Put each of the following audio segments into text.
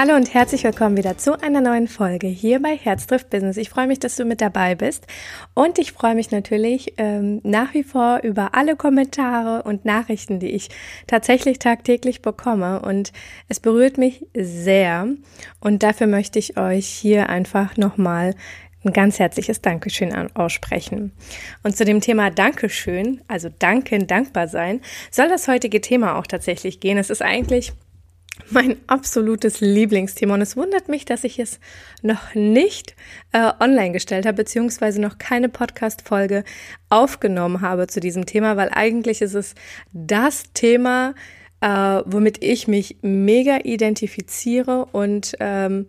Hallo und herzlich willkommen wieder zu einer neuen Folge hier bei Herz trifft Business. Ich freue mich, dass du mit dabei bist und ich freue mich natürlich ähm, nach wie vor über alle Kommentare und Nachrichten, die ich tatsächlich tagtäglich bekomme und es berührt mich sehr und dafür möchte ich euch hier einfach nochmal ein ganz herzliches Dankeschön aussprechen. Und zu dem Thema Dankeschön, also danken, dankbar sein, soll das heutige Thema auch tatsächlich gehen. Es ist eigentlich mein absolutes Lieblingsthema. Und es wundert mich, dass ich es noch nicht äh, online gestellt habe, beziehungsweise noch keine Podcast-Folge aufgenommen habe zu diesem Thema, weil eigentlich ist es das Thema, äh, womit ich mich mega identifiziere und ähm,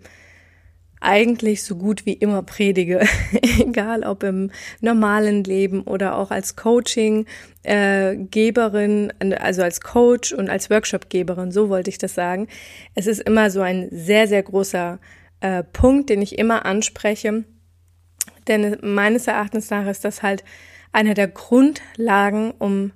eigentlich so gut wie immer predige, egal ob im normalen Leben oder auch als Coaching-Geberin, äh, also als Coach und als Workshop-Geberin, so wollte ich das sagen. Es ist immer so ein sehr, sehr großer äh, Punkt, den ich immer anspreche, denn meines Erachtens nach ist das halt eine der Grundlagen, um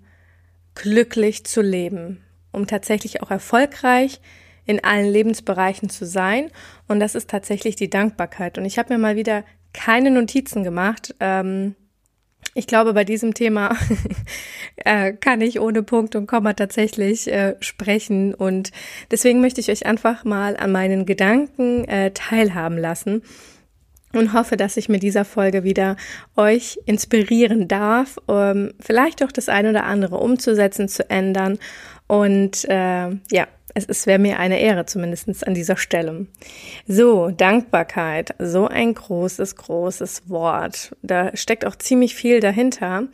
glücklich zu leben, um tatsächlich auch erfolgreich in allen Lebensbereichen zu sein. Und das ist tatsächlich die Dankbarkeit. Und ich habe mir mal wieder keine Notizen gemacht. Ähm, ich glaube, bei diesem Thema äh, kann ich ohne Punkt und Komma tatsächlich äh, sprechen. Und deswegen möchte ich euch einfach mal an meinen Gedanken äh, teilhaben lassen und hoffe, dass ich mit dieser Folge wieder euch inspirieren darf, um vielleicht auch das eine oder andere umzusetzen, zu ändern. Und äh, ja, es, es wäre mir eine Ehre, zumindest an dieser Stelle. So, Dankbarkeit, so ein großes, großes Wort. Da steckt auch ziemlich viel dahinter.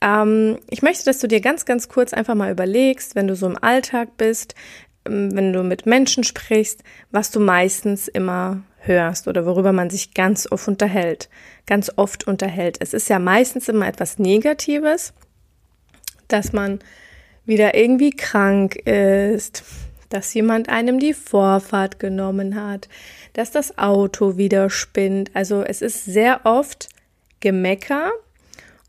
Ähm, ich möchte, dass du dir ganz, ganz kurz einfach mal überlegst, wenn du so im Alltag bist, ähm, wenn du mit Menschen sprichst, was du meistens immer hörst oder worüber man sich ganz oft unterhält, ganz oft unterhält. Es ist ja meistens immer etwas Negatives, dass man wieder irgendwie krank ist, dass jemand einem die Vorfahrt genommen hat, dass das Auto wieder spinnt. Also es ist sehr oft Gemecker.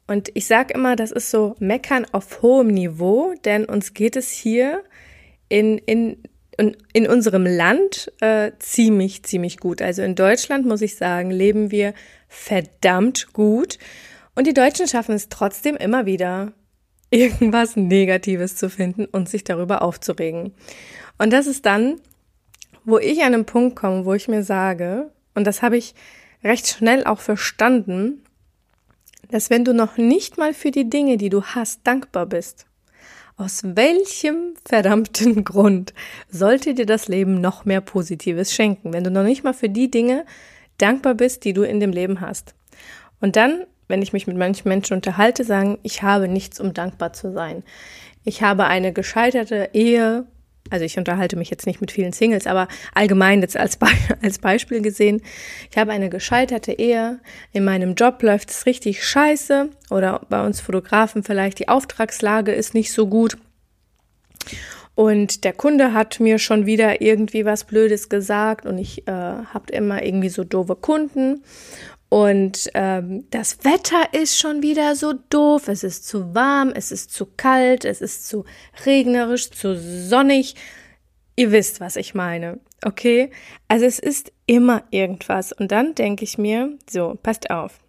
Und ich sage immer, das ist so Meckern auf hohem Niveau, denn uns geht es hier in, in, in, in unserem Land äh, ziemlich, ziemlich gut. Also in Deutschland, muss ich sagen, leben wir verdammt gut. Und die Deutschen schaffen es trotzdem immer wieder, irgendwas Negatives zu finden und sich darüber aufzuregen. Und das ist dann, wo ich an einen Punkt komme, wo ich mir sage, und das habe ich recht schnell auch verstanden, dass wenn du noch nicht mal für die Dinge, die du hast, dankbar bist, aus welchem verdammten Grund sollte dir das Leben noch mehr Positives schenken, wenn du noch nicht mal für die Dinge dankbar bist, die du in dem Leben hast? Und dann, wenn ich mich mit manchen Menschen unterhalte, sagen, ich habe nichts, um dankbar zu sein. Ich habe eine gescheiterte Ehe, also ich unterhalte mich jetzt nicht mit vielen Singles, aber allgemein jetzt als, Be als Beispiel gesehen, ich habe eine gescheiterte Ehe, in meinem Job läuft es richtig scheiße oder bei uns Fotografen vielleicht die Auftragslage ist nicht so gut. Und der Kunde hat mir schon wieder irgendwie was Blödes gesagt und ich äh, habe immer irgendwie so doofe Kunden und ähm, das Wetter ist schon wieder so doof. Es ist zu warm, es ist zu kalt, es ist zu regnerisch, zu sonnig. Ihr wisst, was ich meine. Okay? Also es ist immer irgendwas. Und dann denke ich mir, so, passt auf.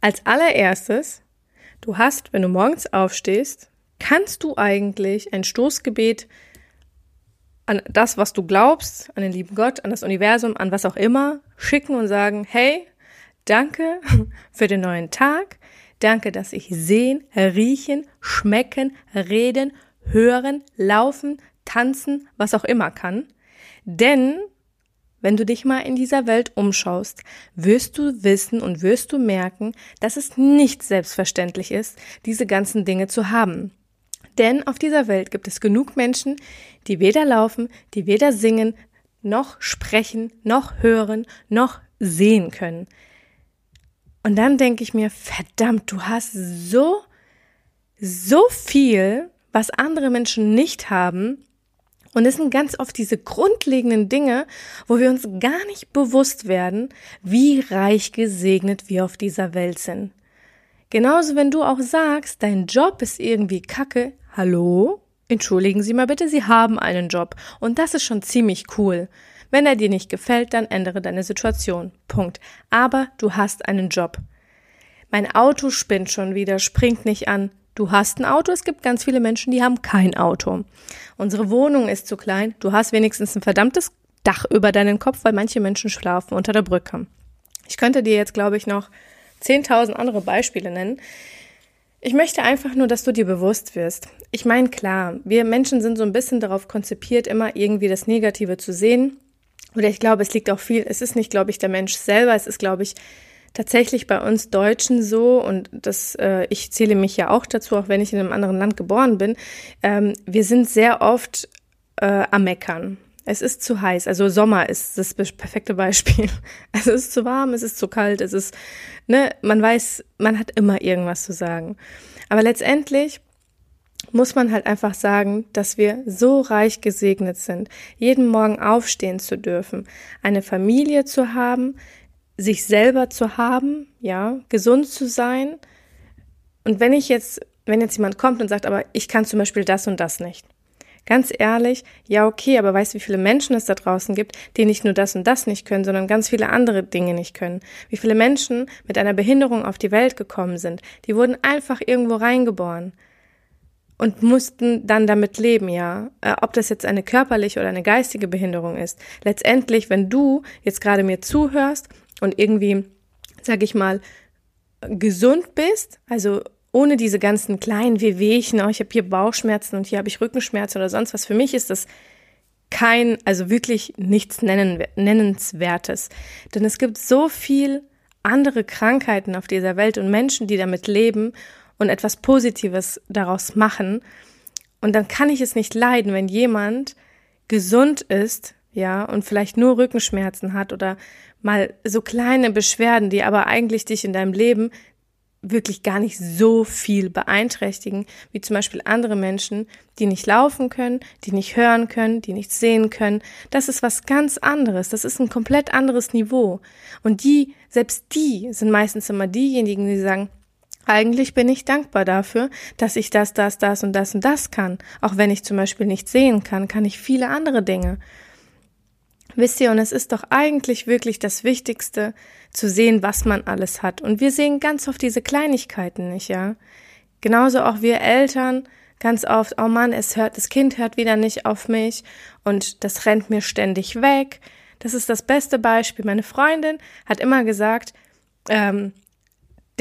Als allererstes, du hast, wenn du morgens aufstehst, kannst du eigentlich ein Stoßgebet an das, was du glaubst, an den lieben Gott, an das Universum, an was auch immer, schicken und sagen, hey, Danke für den neuen Tag. Danke, dass ich sehen, riechen, schmecken, reden, hören, laufen, tanzen, was auch immer kann. Denn wenn du dich mal in dieser Welt umschaust, wirst du wissen und wirst du merken, dass es nicht selbstverständlich ist, diese ganzen Dinge zu haben. Denn auf dieser Welt gibt es genug Menschen, die weder laufen, die weder singen, noch sprechen, noch hören, noch sehen können. Und dann denke ich mir, verdammt, du hast so, so viel, was andere Menschen nicht haben. Und es sind ganz oft diese grundlegenden Dinge, wo wir uns gar nicht bewusst werden, wie reich gesegnet wir auf dieser Welt sind. Genauso, wenn du auch sagst, dein Job ist irgendwie kacke. Hallo? Entschuldigen Sie mal bitte, Sie haben einen Job. Und das ist schon ziemlich cool. Wenn er dir nicht gefällt, dann ändere deine Situation. Punkt. Aber du hast einen Job. Mein Auto spinnt schon wieder, springt nicht an. Du hast ein Auto, es gibt ganz viele Menschen, die haben kein Auto. Unsere Wohnung ist zu klein, du hast wenigstens ein verdammtes Dach über deinen Kopf, weil manche Menschen schlafen unter der Brücke. Ich könnte dir jetzt, glaube ich, noch 10.000 andere Beispiele nennen. Ich möchte einfach nur, dass du dir bewusst wirst. Ich meine, klar, wir Menschen sind so ein bisschen darauf konzipiert, immer irgendwie das Negative zu sehen. Oder ich glaube, es liegt auch viel, es ist nicht, glaube ich, der Mensch selber, es ist, glaube ich, tatsächlich bei uns Deutschen so, und das, äh, ich zähle mich ja auch dazu, auch wenn ich in einem anderen Land geboren bin, ähm, wir sind sehr oft äh, am Meckern. Es ist zu heiß. Also Sommer ist das perfekte Beispiel. Also es ist zu warm, es ist zu kalt, es ist, ne, man weiß, man hat immer irgendwas zu sagen. Aber letztendlich muss man halt einfach sagen, dass wir so reich gesegnet sind, jeden Morgen aufstehen zu dürfen, eine Familie zu haben, sich selber zu haben, ja, gesund zu sein. Und wenn ich jetzt, wenn jetzt jemand kommt und sagt, aber ich kann zum Beispiel das und das nicht, Ganz ehrlich, ja, okay, aber weißt du, wie viele Menschen es da draußen gibt, die nicht nur das und das nicht können, sondern ganz viele andere Dinge nicht können? Wie viele Menschen mit einer Behinderung auf die Welt gekommen sind? Die wurden einfach irgendwo reingeboren und mussten dann damit leben, ja. Äh, ob das jetzt eine körperliche oder eine geistige Behinderung ist. Letztendlich, wenn du jetzt gerade mir zuhörst und irgendwie, sag ich mal, gesund bist, also ohne diese ganzen kleinen Wehwehchen, oh, ich habe hier Bauchschmerzen und hier habe ich Rückenschmerzen oder sonst was. Für mich ist das kein, also wirklich nichts nennen, Nennenswertes. Denn es gibt so viel andere Krankheiten auf dieser Welt und Menschen, die damit leben und etwas Positives daraus machen. Und dann kann ich es nicht leiden, wenn jemand gesund ist, ja, und vielleicht nur Rückenschmerzen hat oder mal so kleine Beschwerden, die aber eigentlich dich in deinem Leben wirklich gar nicht so viel beeinträchtigen, wie zum Beispiel andere Menschen, die nicht laufen können, die nicht hören können, die nicht sehen können. Das ist was ganz anderes. Das ist ein komplett anderes Niveau. Und die, selbst die sind meistens immer diejenigen, die sagen, eigentlich bin ich dankbar dafür, dass ich das, das, das und das und das kann. Auch wenn ich zum Beispiel nicht sehen kann, kann ich viele andere Dinge. Wisst ihr, und es ist doch eigentlich wirklich das Wichtigste, zu sehen, was man alles hat. Und wir sehen ganz oft diese Kleinigkeiten nicht, ja. Genauso auch wir Eltern ganz oft, oh Mann, es hört, das Kind hört wieder nicht auf mich und das rennt mir ständig weg. Das ist das beste Beispiel. Meine Freundin hat immer gesagt, ähm,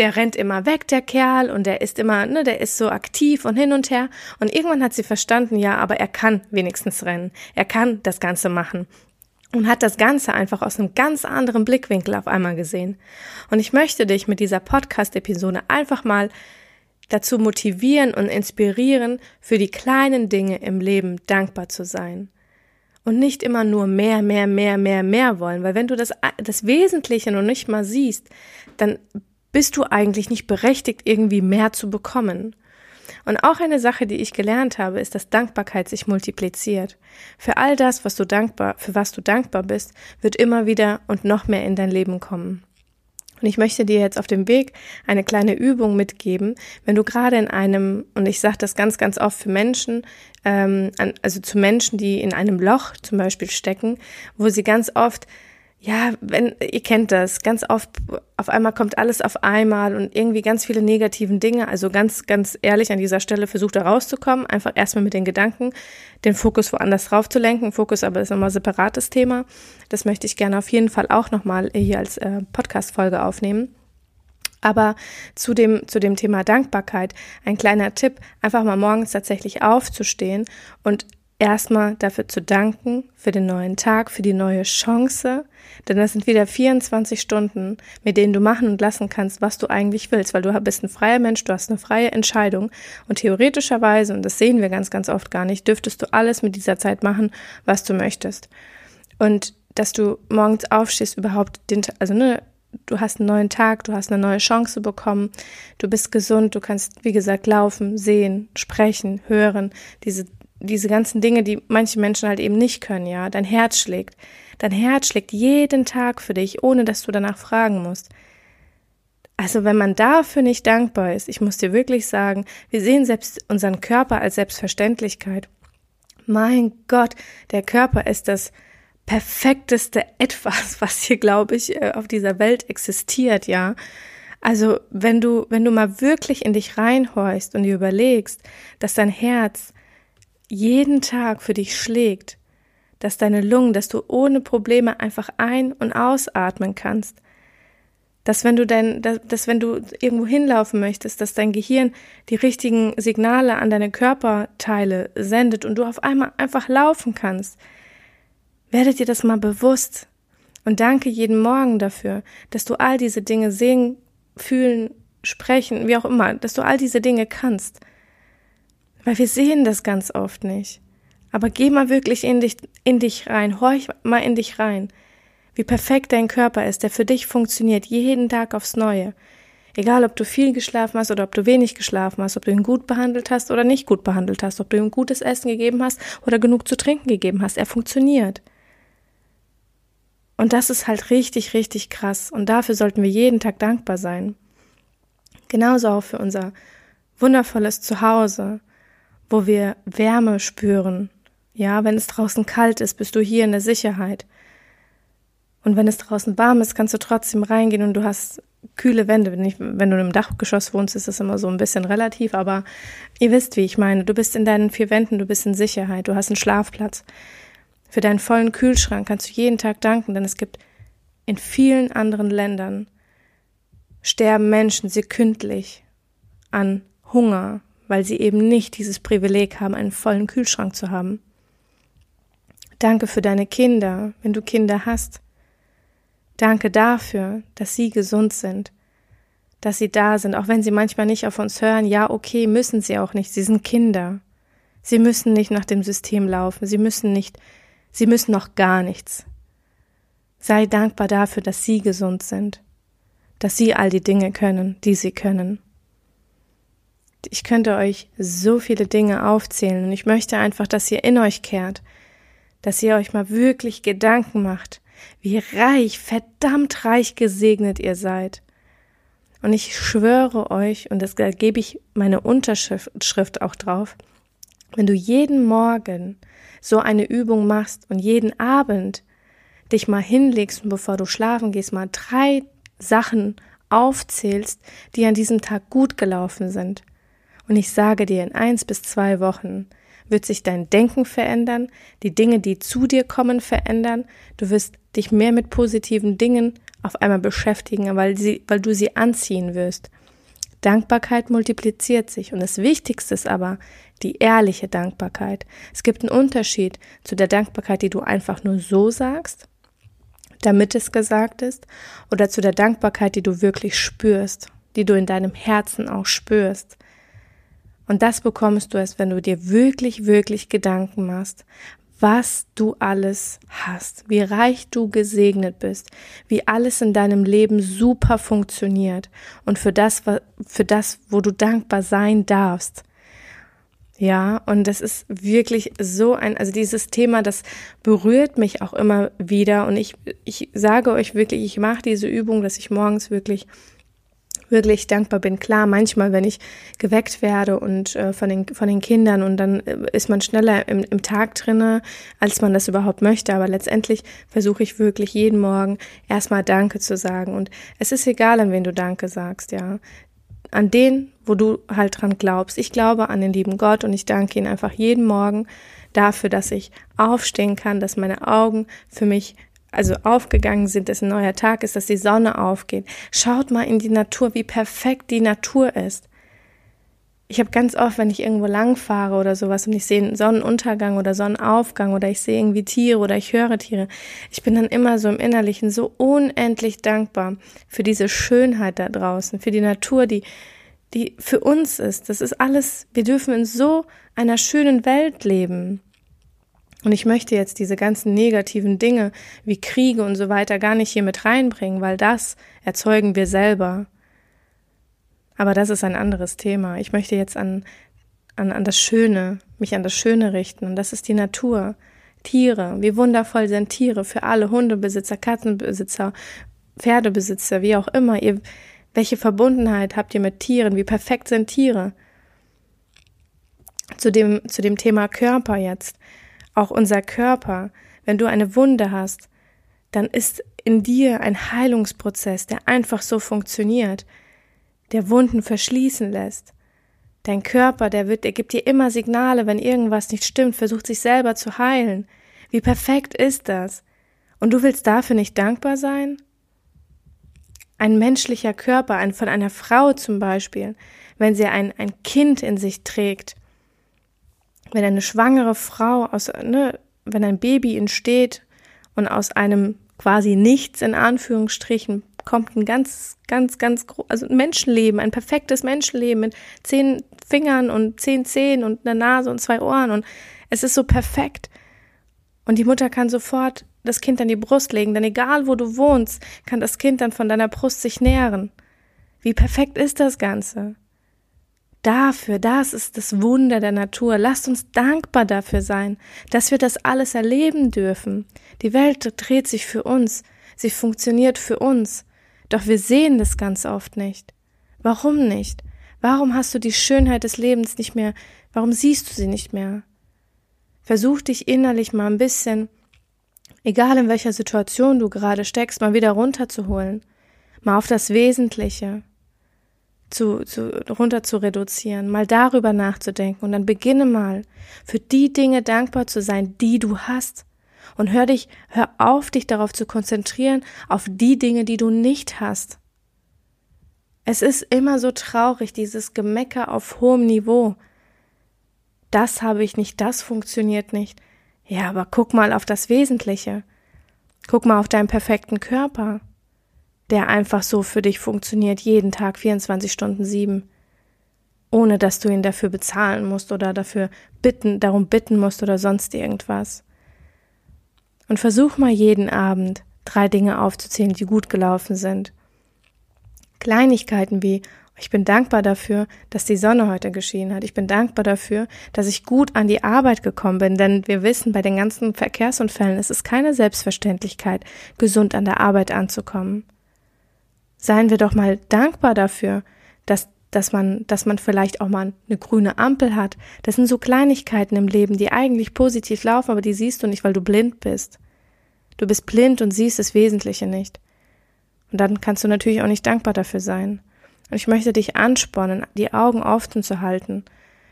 der rennt immer weg, der Kerl, und der ist immer, ne, der ist so aktiv und hin und her. Und irgendwann hat sie verstanden, ja, aber er kann wenigstens rennen. Er kann das Ganze machen und hat das Ganze einfach aus einem ganz anderen Blickwinkel auf einmal gesehen. Und ich möchte dich mit dieser Podcast-Episode einfach mal dazu motivieren und inspirieren, für die kleinen Dinge im Leben dankbar zu sein. Und nicht immer nur mehr, mehr, mehr, mehr, mehr wollen, weil wenn du das, das Wesentliche noch nicht mal siehst, dann bist du eigentlich nicht berechtigt, irgendwie mehr zu bekommen. Und auch eine Sache, die ich gelernt habe, ist, dass Dankbarkeit sich multipliziert. Für all das, was du dankbar, für was du dankbar bist, wird immer wieder und noch mehr in dein Leben kommen. Und ich möchte dir jetzt auf dem Weg eine kleine Übung mitgeben, wenn du gerade in einem, und ich sage das ganz, ganz oft für Menschen, ähm, also zu Menschen, die in einem Loch zum Beispiel stecken, wo sie ganz oft ja, wenn, ihr kennt das, ganz oft, auf einmal kommt alles auf einmal und irgendwie ganz viele negativen Dinge. Also ganz, ganz ehrlich an dieser Stelle versucht da rauszukommen, einfach erstmal mit den Gedanken, den Fokus woanders drauf zu lenken. Fokus aber ist nochmal ein separates Thema. Das möchte ich gerne auf jeden Fall auch nochmal hier als äh, Podcast-Folge aufnehmen. Aber zu dem, zu dem Thema Dankbarkeit ein kleiner Tipp, einfach mal morgens tatsächlich aufzustehen und erstmal dafür zu danken, für den neuen Tag, für die neue Chance, denn das sind wieder 24 Stunden, mit denen du machen und lassen kannst, was du eigentlich willst, weil du bist ein freier Mensch, du hast eine freie Entscheidung. Und theoretischerweise, und das sehen wir ganz, ganz oft gar nicht, dürftest du alles mit dieser Zeit machen, was du möchtest. Und dass du morgens aufstehst, überhaupt den, also ne, du hast einen neuen Tag, du hast eine neue Chance bekommen, du bist gesund, du kannst, wie gesagt, laufen, sehen, sprechen, hören, diese, diese ganzen Dinge, die manche Menschen halt eben nicht können, ja. Dein Herz schlägt. Dein Herz schlägt jeden Tag für dich, ohne dass du danach fragen musst. Also wenn man dafür nicht dankbar ist, ich muss dir wirklich sagen, wir sehen selbst unseren Körper als Selbstverständlichkeit. Mein Gott, der Körper ist das perfekteste etwas, was hier, glaube ich, äh, auf dieser Welt existiert, ja. Also, wenn du, wenn du mal wirklich in dich reinhorchst und dir überlegst, dass dein Herz jeden Tag für dich schlägt, dass deine Lungen, dass du ohne Probleme einfach ein- und ausatmen kannst, dass wenn du dein, dass, dass wenn du irgendwo hinlaufen möchtest, dass dein Gehirn die richtigen Signale an deine Körperteile sendet und du auf einmal einfach laufen kannst. Werdet dir das mal bewusst und danke jeden Morgen dafür, dass du all diese Dinge sehen, fühlen, sprechen, wie auch immer, dass du all diese Dinge kannst. Weil wir sehen das ganz oft nicht. Aber geh mal wirklich in dich, in dich rein, horch mal in dich rein wie perfekt dein Körper ist, der für dich funktioniert, jeden Tag aufs Neue. Egal, ob du viel geschlafen hast oder ob du wenig geschlafen hast, ob du ihn gut behandelt hast oder nicht gut behandelt hast, ob du ihm gutes Essen gegeben hast oder genug zu trinken gegeben hast, er funktioniert. Und das ist halt richtig, richtig krass. Und dafür sollten wir jeden Tag dankbar sein. Genauso auch für unser wundervolles Zuhause, wo wir Wärme spüren. Ja, wenn es draußen kalt ist, bist du hier in der Sicherheit. Und wenn es draußen warm ist, kannst du trotzdem reingehen und du hast kühle Wände. Wenn, ich, wenn du im Dachgeschoss wohnst, ist das immer so ein bisschen relativ, aber ihr wisst, wie ich meine. Du bist in deinen vier Wänden, du bist in Sicherheit, du hast einen Schlafplatz. Für deinen vollen Kühlschrank kannst du jeden Tag danken, denn es gibt in vielen anderen Ländern sterben Menschen sekündlich an Hunger, weil sie eben nicht dieses Privileg haben, einen vollen Kühlschrank zu haben. Danke für deine Kinder, wenn du Kinder hast. Danke dafür, dass Sie gesund sind, dass Sie da sind, auch wenn Sie manchmal nicht auf uns hören. Ja, okay, müssen Sie auch nicht. Sie sind Kinder. Sie müssen nicht nach dem System laufen. Sie müssen nicht, Sie müssen noch gar nichts. Sei dankbar dafür, dass Sie gesund sind, dass Sie all die Dinge können, die Sie können. Ich könnte euch so viele Dinge aufzählen und ich möchte einfach, dass ihr in euch kehrt, dass ihr euch mal wirklich Gedanken macht, wie reich, verdammt reich gesegnet ihr seid. Und ich schwöre euch, und das gebe ich meine Unterschrift auch drauf, wenn du jeden Morgen so eine Übung machst und jeden Abend dich mal hinlegst und bevor du schlafen gehst, mal drei Sachen aufzählst, die an diesem Tag gut gelaufen sind. Und ich sage dir, in eins bis zwei Wochen wird sich dein Denken verändern, die Dinge, die zu dir kommen, verändern. Du wirst dich mehr mit positiven Dingen auf einmal beschäftigen, weil, sie, weil du sie anziehen wirst. Dankbarkeit multipliziert sich und das Wichtigste ist aber die ehrliche Dankbarkeit. Es gibt einen Unterschied zu der Dankbarkeit, die du einfach nur so sagst, damit es gesagt ist, oder zu der Dankbarkeit, die du wirklich spürst, die du in deinem Herzen auch spürst. Und das bekommst du erst, wenn du dir wirklich, wirklich Gedanken machst, was du alles hast, wie reich du gesegnet bist, wie alles in deinem Leben super funktioniert und für das, für das, wo du dankbar sein darfst. Ja, und das ist wirklich so ein, also dieses Thema, das berührt mich auch immer wieder und ich, ich sage euch wirklich, ich mache diese Übung, dass ich morgens wirklich wirklich dankbar bin. Klar, manchmal, wenn ich geweckt werde und äh, von den von den Kindern und dann äh, ist man schneller im, im Tag drinne, als man das überhaupt möchte. Aber letztendlich versuche ich wirklich jeden Morgen erstmal Danke zu sagen. Und es ist egal, an wen du Danke sagst, ja. An den, wo du halt dran glaubst. Ich glaube an den lieben Gott und ich danke ihn einfach jeden Morgen dafür, dass ich aufstehen kann, dass meine Augen für mich also aufgegangen sind, dass ein neuer Tag ist, dass die Sonne aufgeht. Schaut mal in die Natur, wie perfekt die Natur ist. Ich habe ganz oft, wenn ich irgendwo langfahre oder sowas und ich sehe einen Sonnenuntergang oder Sonnenaufgang oder ich sehe irgendwie Tiere oder ich höre Tiere, ich bin dann immer so im Innerlichen so unendlich dankbar für diese Schönheit da draußen, für die Natur, die, die für uns ist. Das ist alles, wir dürfen in so einer schönen Welt leben. Und ich möchte jetzt diese ganzen negativen Dinge wie Kriege und so weiter gar nicht hier mit reinbringen, weil das erzeugen wir selber. Aber das ist ein anderes Thema. Ich möchte jetzt an, an, an das Schöne, mich an das Schöne richten. Und das ist die Natur. Tiere. Wie wundervoll sind Tiere für alle Hundebesitzer, Katzenbesitzer, Pferdebesitzer, wie auch immer. Ihr, welche Verbundenheit habt ihr mit Tieren? Wie perfekt sind Tiere? Zu dem, zu dem Thema Körper jetzt. Auch unser Körper. Wenn du eine Wunde hast, dann ist in dir ein Heilungsprozess, der einfach so funktioniert der Wunden verschließen lässt. Dein Körper, der wird, der gibt dir immer Signale, wenn irgendwas nicht stimmt, versucht sich selber zu heilen. Wie perfekt ist das? Und du willst dafür nicht dankbar sein? Ein menschlicher Körper, ein, von einer Frau zum Beispiel, wenn sie ein, ein Kind in sich trägt, wenn eine schwangere Frau aus, ne, wenn ein Baby entsteht und aus einem quasi nichts in Anführungsstrichen kommt ein ganz, ganz, ganz, also ein Menschenleben, ein perfektes Menschenleben mit zehn Fingern und zehn Zehen und einer Nase und zwei Ohren und es ist so perfekt. Und die Mutter kann sofort das Kind an die Brust legen, denn egal wo du wohnst, kann das Kind dann von deiner Brust sich nähren. Wie perfekt ist das Ganze? Dafür, das ist das Wunder der Natur. Lasst uns dankbar dafür sein, dass wir das alles erleben dürfen. Die Welt dreht sich für uns, sie funktioniert für uns. Doch wir sehen das ganz oft nicht. Warum nicht? Warum hast du die Schönheit des Lebens nicht mehr? Warum siehst du sie nicht mehr? Versuch dich innerlich mal ein bisschen, egal in welcher Situation du gerade steckst, mal wieder runterzuholen, mal auf das Wesentliche zu, zu, runter zu reduzieren, mal darüber nachzudenken und dann beginne mal für die Dinge dankbar zu sein, die du hast. Und hör dich, hör auf, dich darauf zu konzentrieren, auf die Dinge, die du nicht hast. Es ist immer so traurig, dieses Gemecker auf hohem Niveau. Das habe ich nicht, das funktioniert nicht. Ja, aber guck mal auf das Wesentliche. Guck mal auf deinen perfekten Körper, der einfach so für dich funktioniert, jeden Tag 24 Stunden sieben, ohne dass du ihn dafür bezahlen musst oder dafür bitten, darum bitten musst oder sonst irgendwas. Und versuch mal jeden Abend drei Dinge aufzuzählen, die gut gelaufen sind. Kleinigkeiten wie ich bin dankbar dafür, dass die Sonne heute geschienen hat. Ich bin dankbar dafür, dass ich gut an die Arbeit gekommen bin, denn wir wissen, bei den ganzen Verkehrsunfällen ist es keine Selbstverständlichkeit, gesund an der Arbeit anzukommen. Seien wir doch mal dankbar dafür, dass dass man, dass man vielleicht auch mal eine grüne Ampel hat. Das sind so Kleinigkeiten im Leben, die eigentlich positiv laufen, aber die siehst du nicht, weil du blind bist. Du bist blind und siehst das Wesentliche nicht. Und dann kannst du natürlich auch nicht dankbar dafür sein. Und ich möchte dich anspornen, die Augen offen zu halten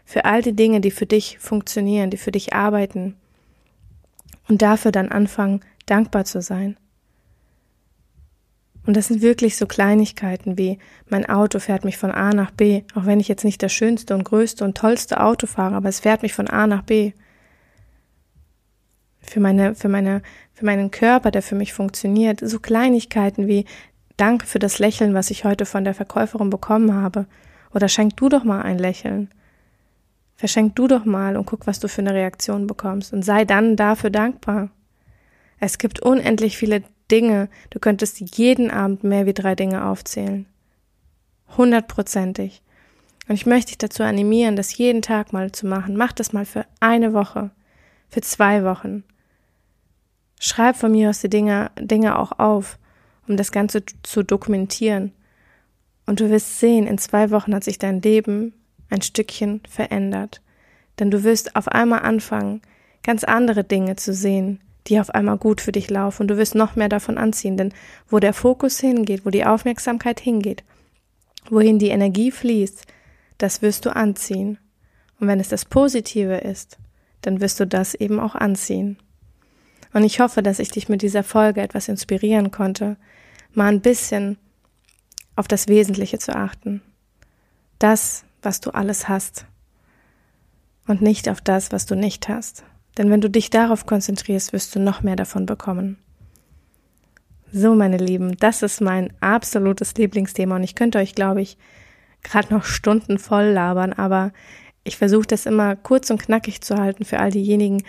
für all die Dinge, die für dich funktionieren, die für dich arbeiten. Und dafür dann anfangen, dankbar zu sein. Und das sind wirklich so Kleinigkeiten wie mein Auto fährt mich von A nach B, auch wenn ich jetzt nicht das schönste und größte und tollste Auto fahre, aber es fährt mich von A nach B. Für meine, für meine, für meinen Körper, der für mich funktioniert, so Kleinigkeiten wie Danke für das Lächeln, was ich heute von der Verkäuferin bekommen habe. Oder schenk du doch mal ein Lächeln. Verschenk du doch mal und guck, was du für eine Reaktion bekommst und sei dann dafür dankbar. Es gibt unendlich viele Dinge, du könntest jeden Abend mehr wie drei Dinge aufzählen. Hundertprozentig. Und ich möchte dich dazu animieren, das jeden Tag mal zu machen. Mach das mal für eine Woche, für zwei Wochen. Schreib von mir aus die Dinge, Dinge auch auf, um das Ganze zu dokumentieren. Und du wirst sehen, in zwei Wochen hat sich dein Leben ein Stückchen verändert. Denn du wirst auf einmal anfangen, ganz andere Dinge zu sehen, die auf einmal gut für dich laufen und du wirst noch mehr davon anziehen, denn wo der Fokus hingeht, wo die Aufmerksamkeit hingeht, wohin die Energie fließt, das wirst du anziehen. Und wenn es das Positive ist, dann wirst du das eben auch anziehen. Und ich hoffe, dass ich dich mit dieser Folge etwas inspirieren konnte, mal ein bisschen auf das Wesentliche zu achten. Das, was du alles hast. Und nicht auf das, was du nicht hast. Denn wenn du dich darauf konzentrierst, wirst du noch mehr davon bekommen. So, meine Lieben, das ist mein absolutes Lieblingsthema und ich könnte euch, glaube ich, gerade noch Stunden voll labern, aber ich versuche das immer kurz und knackig zu halten für all diejenigen,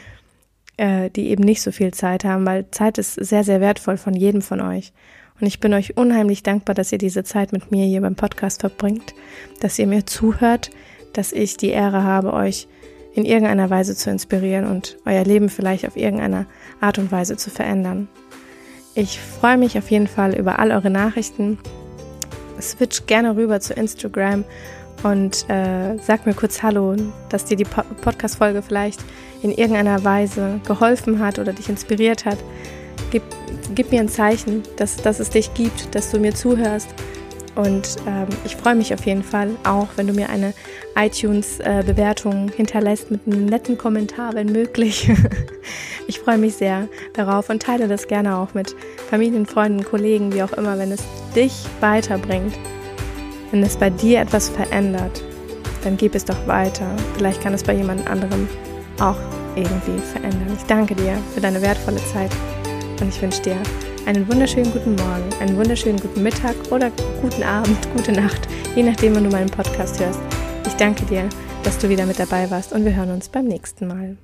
äh, die eben nicht so viel Zeit haben, weil Zeit ist sehr, sehr wertvoll von jedem von euch. Und ich bin euch unheimlich dankbar, dass ihr diese Zeit mit mir hier beim Podcast verbringt, dass ihr mir zuhört, dass ich die Ehre habe, euch in irgendeiner Weise zu inspirieren und euer Leben vielleicht auf irgendeine Art und Weise zu verändern. Ich freue mich auf jeden Fall über all eure Nachrichten. Switch gerne rüber zu Instagram und äh, sag mir kurz Hallo, dass dir die Podcast-Folge vielleicht in irgendeiner Weise geholfen hat oder dich inspiriert hat. Gib, gib mir ein Zeichen, dass, dass es dich gibt, dass du mir zuhörst und ähm, ich freue mich auf jeden Fall auch, wenn du mir eine iTunes-Bewertung äh, hinterlässt mit einem netten Kommentar, wenn möglich. ich freue mich sehr darauf und teile das gerne auch mit Familien, Freunden, Kollegen, wie auch immer, wenn es dich weiterbringt. Wenn es bei dir etwas verändert, dann gib es doch weiter. Vielleicht kann es bei jemand anderem auch irgendwie verändern. Ich danke dir für deine wertvolle Zeit und ich wünsche dir einen wunderschönen guten Morgen, einen wunderschönen guten Mittag oder guten Abend, gute Nacht, je nachdem, wann du meinen Podcast hörst. Ich danke dir, dass du wieder mit dabei warst und wir hören uns beim nächsten Mal.